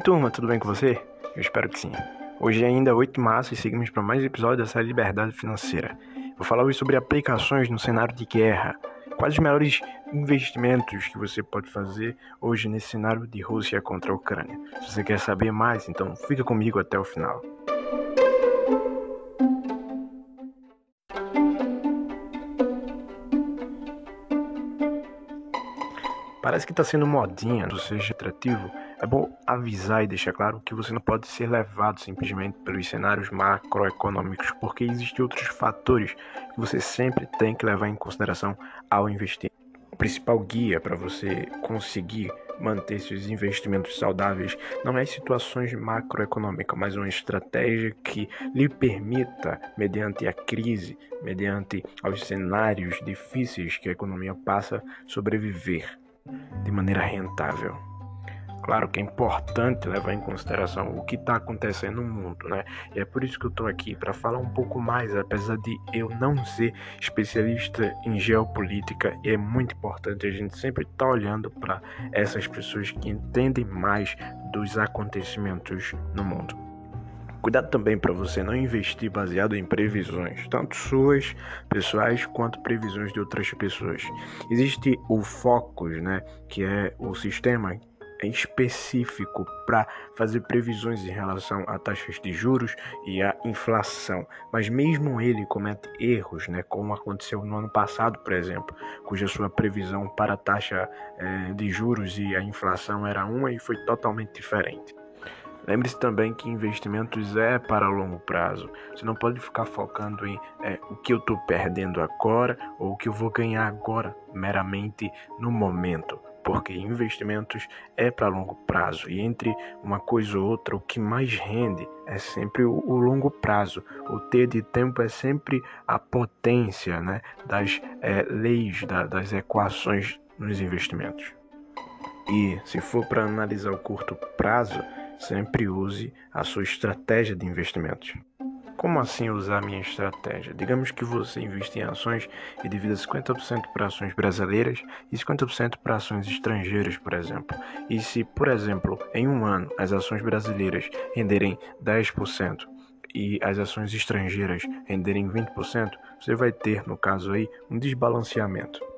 Oi turma, tudo bem com você? Eu espero que sim. Hoje é ainda 8 de março e seguimos para mais um episódio da série Liberdade Financeira. Vou falar hoje sobre aplicações no cenário de guerra. Quais os melhores investimentos que você pode fazer hoje nesse cenário de Rússia contra a Ucrânia? Se você quer saber mais, então fica comigo até o final. Parece que está sendo modinha, ou seja, atrativo. É bom avisar e deixar claro que você não pode ser levado simplesmente pelos cenários macroeconômicos, porque existem outros fatores que você sempre tem que levar em consideração ao investir. O principal guia para você conseguir manter seus investimentos saudáveis não é situações macroeconômicas, mas uma estratégia que lhe permita, mediante a crise, mediante os cenários difíceis que a economia passa, sobreviver de maneira rentável. Claro que é importante levar em consideração o que está acontecendo no mundo, né? E é por isso que eu estou aqui para falar um pouco mais, apesar de eu não ser especialista em geopolítica, é muito importante a gente sempre estar tá olhando para essas pessoas que entendem mais dos acontecimentos no mundo. Cuidado também para você não investir baseado em previsões, tanto suas pessoais quanto previsões de outras pessoas. Existe o Focus, né, que é o sistema específico para fazer previsões em relação a taxas de juros e a inflação, mas mesmo ele comete erros, né, como aconteceu no ano passado, por exemplo, cuja sua previsão para a taxa eh, de juros e a inflação era uma e foi totalmente diferente. Lembre-se também que investimentos é para longo prazo. Você não pode ficar focando em é, o que eu estou perdendo agora ou o que eu vou ganhar agora, meramente no momento. Porque investimentos é para longo prazo e entre uma coisa ou outra, o que mais rende é sempre o, longo prazo. O T de tempo é sempre a potência né, das é, leis, da, das equações nos investimentos. E se for para analisar o curto prazo, Sempre use a sua estratégia de investimentos. Como assim usar minha estratégia? Digamos que você investe em ações e divida 50% para ações brasileiras e 50% para ações estrangeiras, por exemplo. E se, por exemplo, em um ano as ações brasileiras renderem 10% e as ações estrangeiras renderem 20%, você vai ter, no caso aí, um desbalanceamento.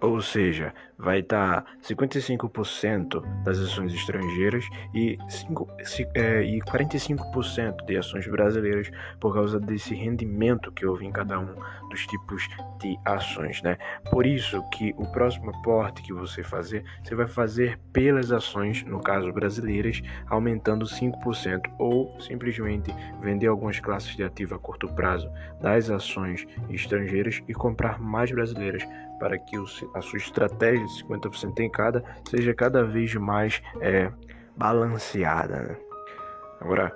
Ou seja, vai estar 55% das ações estrangeiras e, 5, é, e 45% de ações brasileiras por causa desse rendimento que houve em cada um dos tipos de ações, né? Por isso que o próximo aporte que você fazer, você vai fazer pelas ações, no caso brasileiras, aumentando 5% ou simplesmente vender algumas classes de ativo a curto prazo das ações estrangeiras e comprar mais brasileiras para que a sua estratégia de 50% em cada seja cada vez mais é, balanceada. Né? Agora,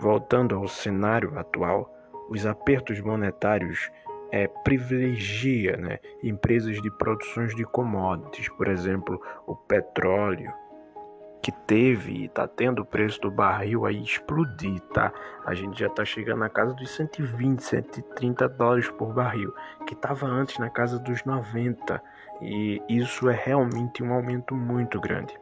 voltando ao cenário atual, os apertos monetários é, privilegia né, empresas de produções de commodities, por exemplo, o petróleo, que teve e está tendo o preço do barril aí explodir, tá? A gente já está chegando na casa dos 120, 130 dólares por barril, que estava antes na casa dos 90, e isso é realmente um aumento muito grande.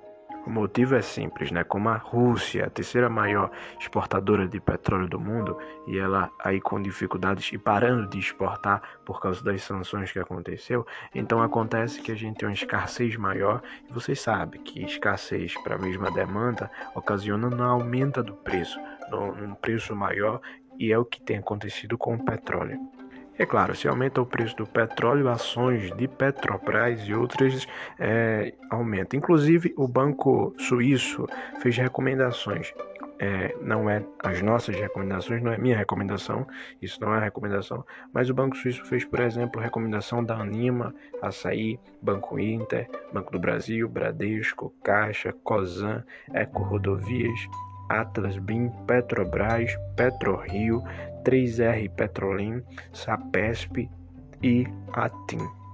O motivo é simples, né? Como a Rússia, a terceira maior exportadora de petróleo do mundo, e ela aí com dificuldades e parando de exportar por causa das sanções que aconteceu, então acontece que a gente tem uma escassez maior, e vocês sabem que escassez para a mesma demanda ocasiona um aumento do preço, num preço maior, e é o que tem acontecido com o petróleo. É claro, se aumenta o preço do petróleo, ações de Petrobras e outras é, aumentam. Inclusive, o Banco Suíço fez recomendações. É, não é as nossas recomendações, não é minha recomendação, isso não é recomendação, mas o Banco Suíço fez, por exemplo, recomendação da Anima, Açaí, Banco Inter, Banco do Brasil, Bradesco, Caixa, Cosan, Eco Rodovias, Atlas BIM, Petrobras, PetroRio, 3R Petrolim, Sapesp e Atim.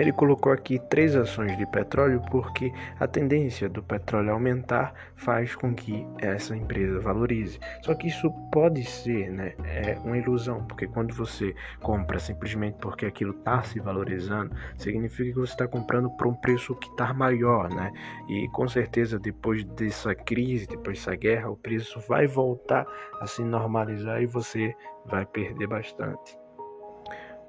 Ele colocou aqui três ações de petróleo porque a tendência do petróleo aumentar faz com que essa empresa valorize. Só que isso pode ser né, é uma ilusão, porque quando você compra simplesmente porque aquilo está se valorizando, significa que você está comprando por um preço que está maior, né? E com certeza depois dessa crise, depois dessa guerra, o preço vai voltar a se normalizar e você vai perder bastante.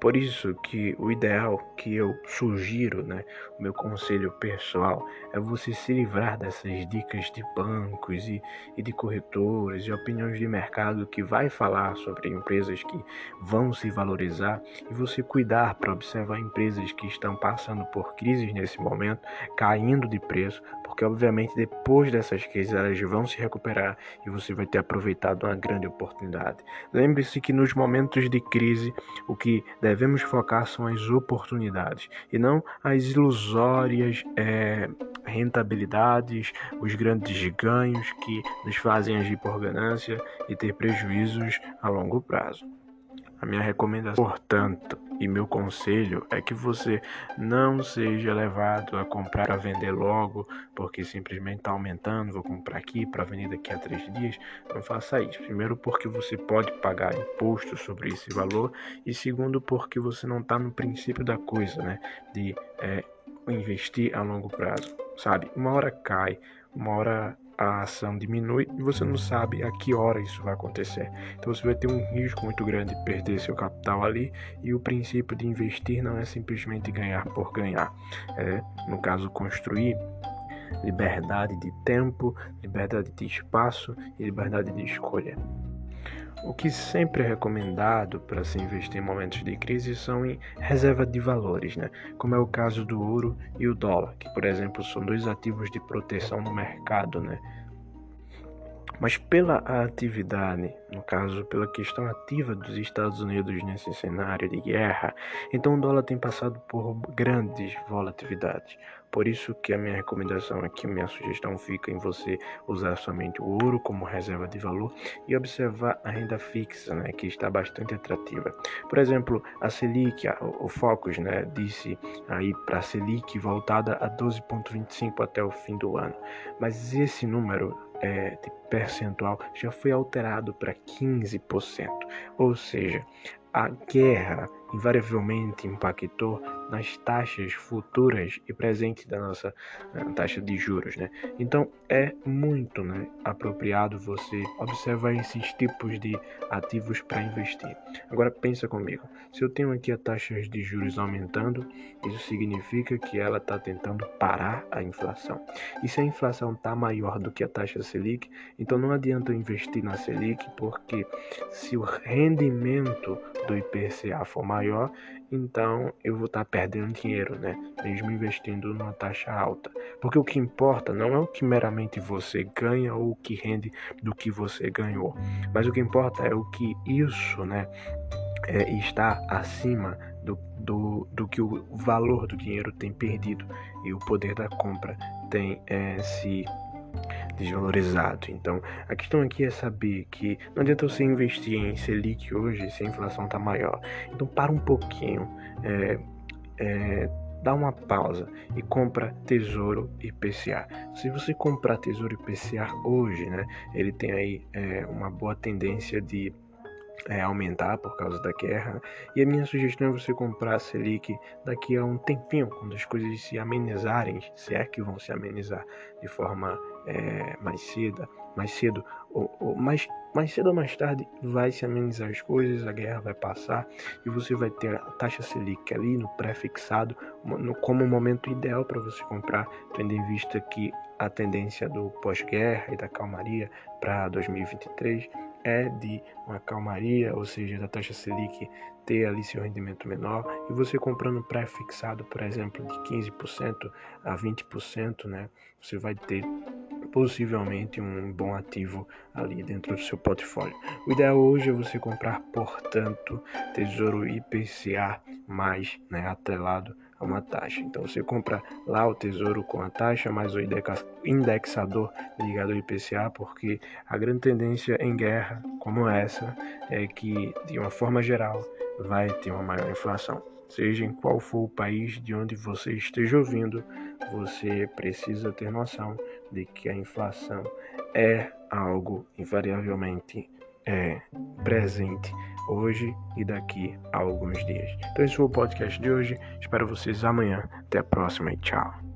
Por isso que o ideal que eu sugiro, né, o meu conselho pessoal, é você se livrar dessas dicas de bancos e, e de corretores e opiniões de mercado que vai falar sobre empresas que vão se valorizar e você cuidar para observar empresas que estão passando por crises nesse momento, caindo de preço, porque obviamente depois dessas crises elas vão se recuperar e você vai ter aproveitado uma grande oportunidade. Lembre-se que nos momentos de crise o que deve devemos focar são as oportunidades e não as ilusórias é, rentabilidades, os grandes ganhos que nos fazem agir por ganância e ter prejuízos a longo prazo. A minha recomendação, portanto, e meu conselho é que você não seja levado a comprar para vender logo, porque simplesmente está aumentando, vou comprar aqui para vender daqui a três dias. Não faça isso. Primeiro, porque você pode pagar imposto sobre esse valor, e segundo, porque você não está no princípio da coisa, né? De é, investir a longo prazo, sabe? Uma hora cai, uma hora a ação diminui e você não sabe a que hora isso vai acontecer. Então você vai ter um risco muito grande de perder seu capital ali e o princípio de investir não é simplesmente ganhar por ganhar, é, no caso, construir liberdade de tempo, liberdade de espaço e liberdade de escolha. O que sempre é recomendado para se investir em momentos de crise são em reserva de valores, né? como é o caso do ouro e o dólar, que, por exemplo, são dois ativos de proteção no mercado. Né? Mas pela atividade, no caso, pela questão ativa dos Estados Unidos nesse cenário de guerra, então o dólar tem passado por grandes volatilidades. Por isso que a minha recomendação aqui, minha sugestão fica em você usar somente o ouro como reserva de valor e observar a renda fixa, né, que está bastante atrativa. Por exemplo, a Selic, o Focus, né, disse aí para a Selic voltada a 12,25 até o fim do ano. Mas esse número é, percentual já foi alterado para 15%, ou seja, a guerra invariavelmente impactou nas taxas futuras e presentes da nossa uh, taxa de juros, né? Então é muito, né, apropriado você observar esses tipos de ativos para investir. Agora pensa comigo, se eu tenho aqui a taxa de juros aumentando, isso significa que ela está tentando parar a inflação. E se a inflação está maior do que a taxa Selic, então não adianta eu investir na Selic, porque se o rendimento do IPCA for maior, então eu vou estar perdendo dinheiro, né? Mesmo investindo numa taxa alta. Porque o que importa não é o que meramente você ganha ou o que rende do que você ganhou, mas o que importa é o que isso, né? É, está acima do, do, do que o valor do dinheiro tem perdido e o poder da compra tem é, se desvalorizado. Então, a questão aqui é saber que não adianta você investir em Selic hoje se a inflação está maior. Então, para um pouquinho, é, é, dá uma pausa e compra Tesouro IPCA. Se você comprar Tesouro IPCA hoje, né, ele tem aí é, uma boa tendência de é, aumentar por causa da guerra. E a minha sugestão é você comprar a Selic daqui a um tempinho, quando as coisas se amenizarem, se é que vão se amenizar de forma é, mais cedo, mais cedo ou, ou mais, mais cedo ou mais tarde vai se amenizar as coisas, a guerra vai passar e você vai ter a taxa Selic ali no pré-fixado no, como o momento ideal para você comprar, tendo em vista que a tendência do pós-guerra e da calmaria para 2023 é de uma calmaria, ou seja, da taxa Selic ter ali seu rendimento menor, e você comprando pré-fixado, por exemplo, de 15% a 20%, né, você vai ter possivelmente um bom ativo ali dentro do seu portfólio. O ideal hoje é você comprar, portanto, Tesouro IPCA mais, né, atrelado a uma taxa. Então você compra lá o tesouro com a taxa mais o indexador ligado ao IPCA, porque a grande tendência em guerra como essa é que, de uma forma geral, vai ter uma maior inflação. seja em qual for o país de onde você esteja ouvindo, você precisa ter noção de que a inflação é algo invariavelmente é, presente hoje e daqui a alguns dias. Então esse foi o podcast de hoje. Espero vocês amanhã. Até a próxima e tchau.